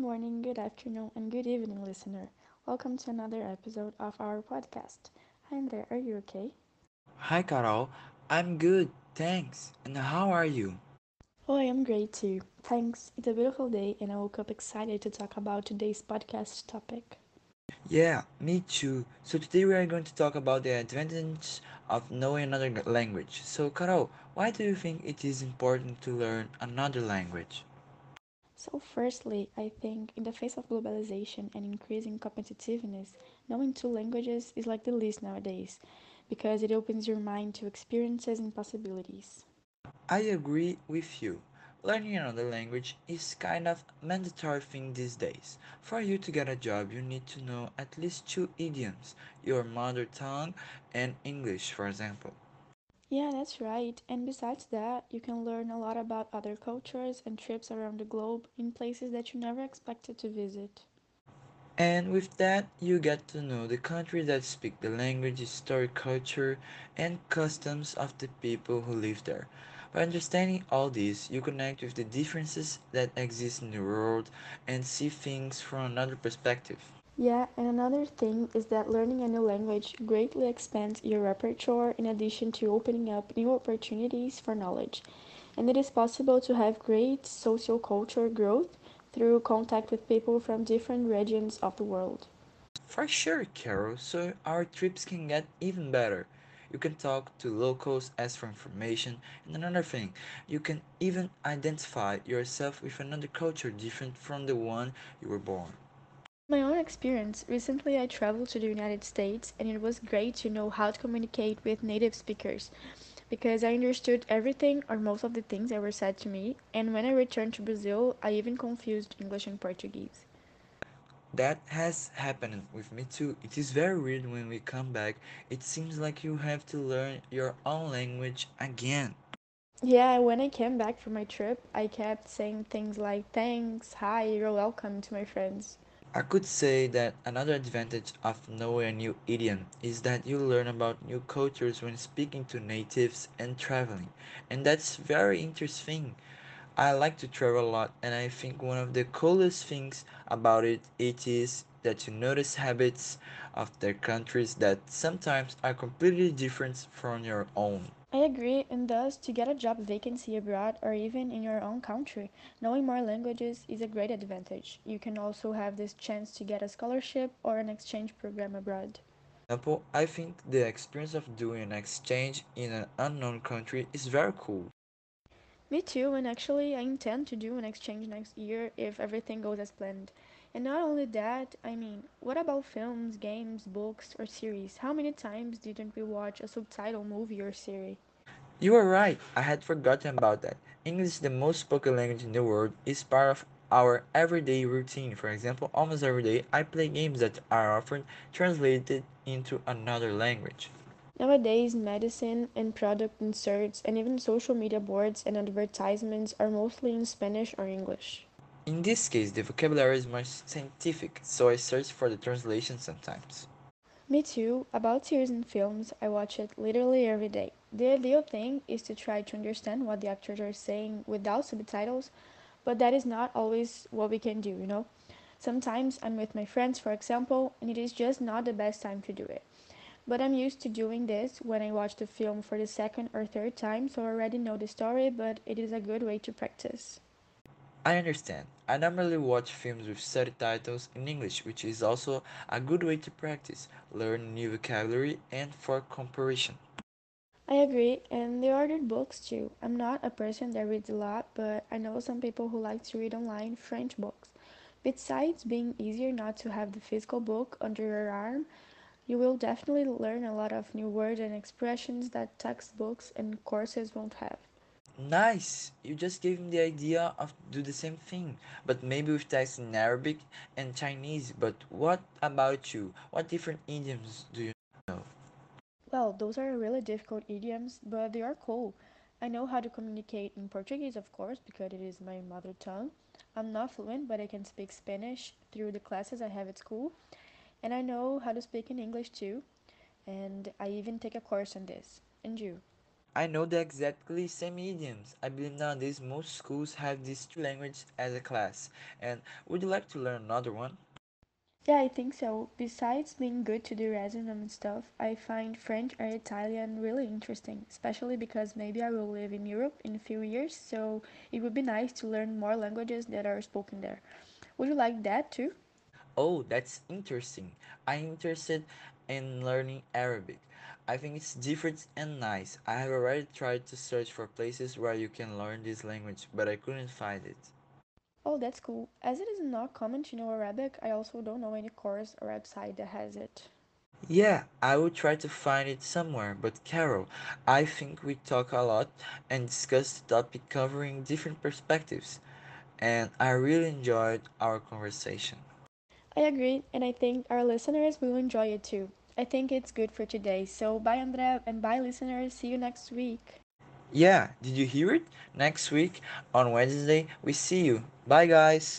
morning, good afternoon, and good evening, listener. Welcome to another episode of our podcast. Hi, André. Are you okay? Hi, Carol. I'm good, thanks. And how are you? Oh, I am great too. Thanks. It's a beautiful day, and I woke up excited to talk about today's podcast topic. Yeah, me too. So today we are going to talk about the advantage of knowing another language. So, Carol, why do you think it is important to learn another language? So, firstly, I think in the face of globalization and increasing competitiveness, knowing two languages is like the least nowadays because it opens your mind to experiences and possibilities. I agree with you. Learning another language is kind of mandatory thing these days. For you to get a job, you need to know at least two idioms, your mother tongue and English, for example. Yeah, that's right. And besides that, you can learn a lot about other cultures and trips around the globe in places that you never expected to visit. And with that, you get to know the country that speak the language, history, culture, and customs of the people who live there. By understanding all this, you connect with the differences that exist in the world and see things from another perspective. Yeah, and another thing is that learning a new language greatly expands your repertoire in addition to opening up new opportunities for knowledge. And it is possible to have great social culture growth through contact with people from different regions of the world. For sure, Carol, so our trips can get even better. You can talk to locals, ask for information, and another thing, you can even identify yourself with another culture different from the one you were born. My own experience, recently I traveled to the United States and it was great to know how to communicate with native speakers because I understood everything or most of the things that were said to me, and when I returned to Brazil, I even confused English and Portuguese. That has happened with me too. It is very weird when we come back. It seems like you have to learn your own language again. Yeah, when I came back from my trip, I kept saying things like thanks, hi, you're welcome to my friends. I could say that another advantage of knowing a new idiom is that you learn about new cultures when speaking to natives and traveling. And that's very interesting. I like to travel a lot and I think one of the coolest things about it it is that you notice habits of their countries that sometimes are completely different from your own. I agree, and thus, to get a job vacancy abroad or even in your own country, knowing more languages is a great advantage. You can also have this chance to get a scholarship or an exchange program abroad. example, I think the experience of doing an exchange in an unknown country is very cool. Me too, and actually, I intend to do an exchange next year if everything goes as planned. And not only that, I mean, what about films, games, books, or series? How many times didn't we watch a subtitle movie or series? You are right, I had forgotten about that. English, the most spoken language in the world, is part of our everyday routine. For example, almost every day I play games that are often translated into another language. Nowadays, medicine and product inserts and even social media boards and advertisements are mostly in Spanish or English. In this case, the vocabulary is more scientific, so I search for the translation sometimes. Me too. About series and films, I watch it literally every day. The ideal thing is to try to understand what the actors are saying without subtitles, but that is not always what we can do, you know? Sometimes I'm with my friends, for example, and it is just not the best time to do it. But I'm used to doing this when I watch the film for the second or third time, so I already know the story, but it is a good way to practice. I understand. I normally watch films with subtitles in English, which is also a good way to practice, learn new vocabulary, and for comparison. I agree, and they ordered books too. I'm not a person that reads a lot, but I know some people who like to read online French books. Besides being easier not to have the physical book under your arm, you will definitely learn a lot of new words and expressions that textbooks and courses won't have. Nice! You just gave me the idea of do the same thing, but maybe with text in Arabic and Chinese. But what about you? What different idioms do you know? Well, those are really difficult idioms, but they are cool. I know how to communicate in Portuguese, of course, because it is my mother tongue. I'm not fluent, but I can speak Spanish through the classes I have at school. And I know how to speak in English too, and I even take a course on this. And you? I know the exactly same idioms. I believe nowadays most schools have these two languages as a class. And would you like to learn another one? Yeah, I think so. Besides being good to do resume and stuff, I find French or Italian really interesting, especially because maybe I will live in Europe in a few years, so it would be nice to learn more languages that are spoken there. Would you like that too? Oh, that's interesting. I'm interested in learning Arabic. I think it's different and nice. I have already tried to search for places where you can learn this language, but I couldn't find it. Oh, that's cool. As it is not common to know Arabic, I also don't know any course or website that has it. Yeah, I will try to find it somewhere, but Carol, I think we talk a lot and discussed the topic covering different perspectives, and I really enjoyed our conversation. I agree, and I think our listeners will enjoy it too. I think it's good for today. So, bye, Andrea, and bye, listeners. See you next week. Yeah, did you hear it? Next week on Wednesday, we see you. Bye, guys.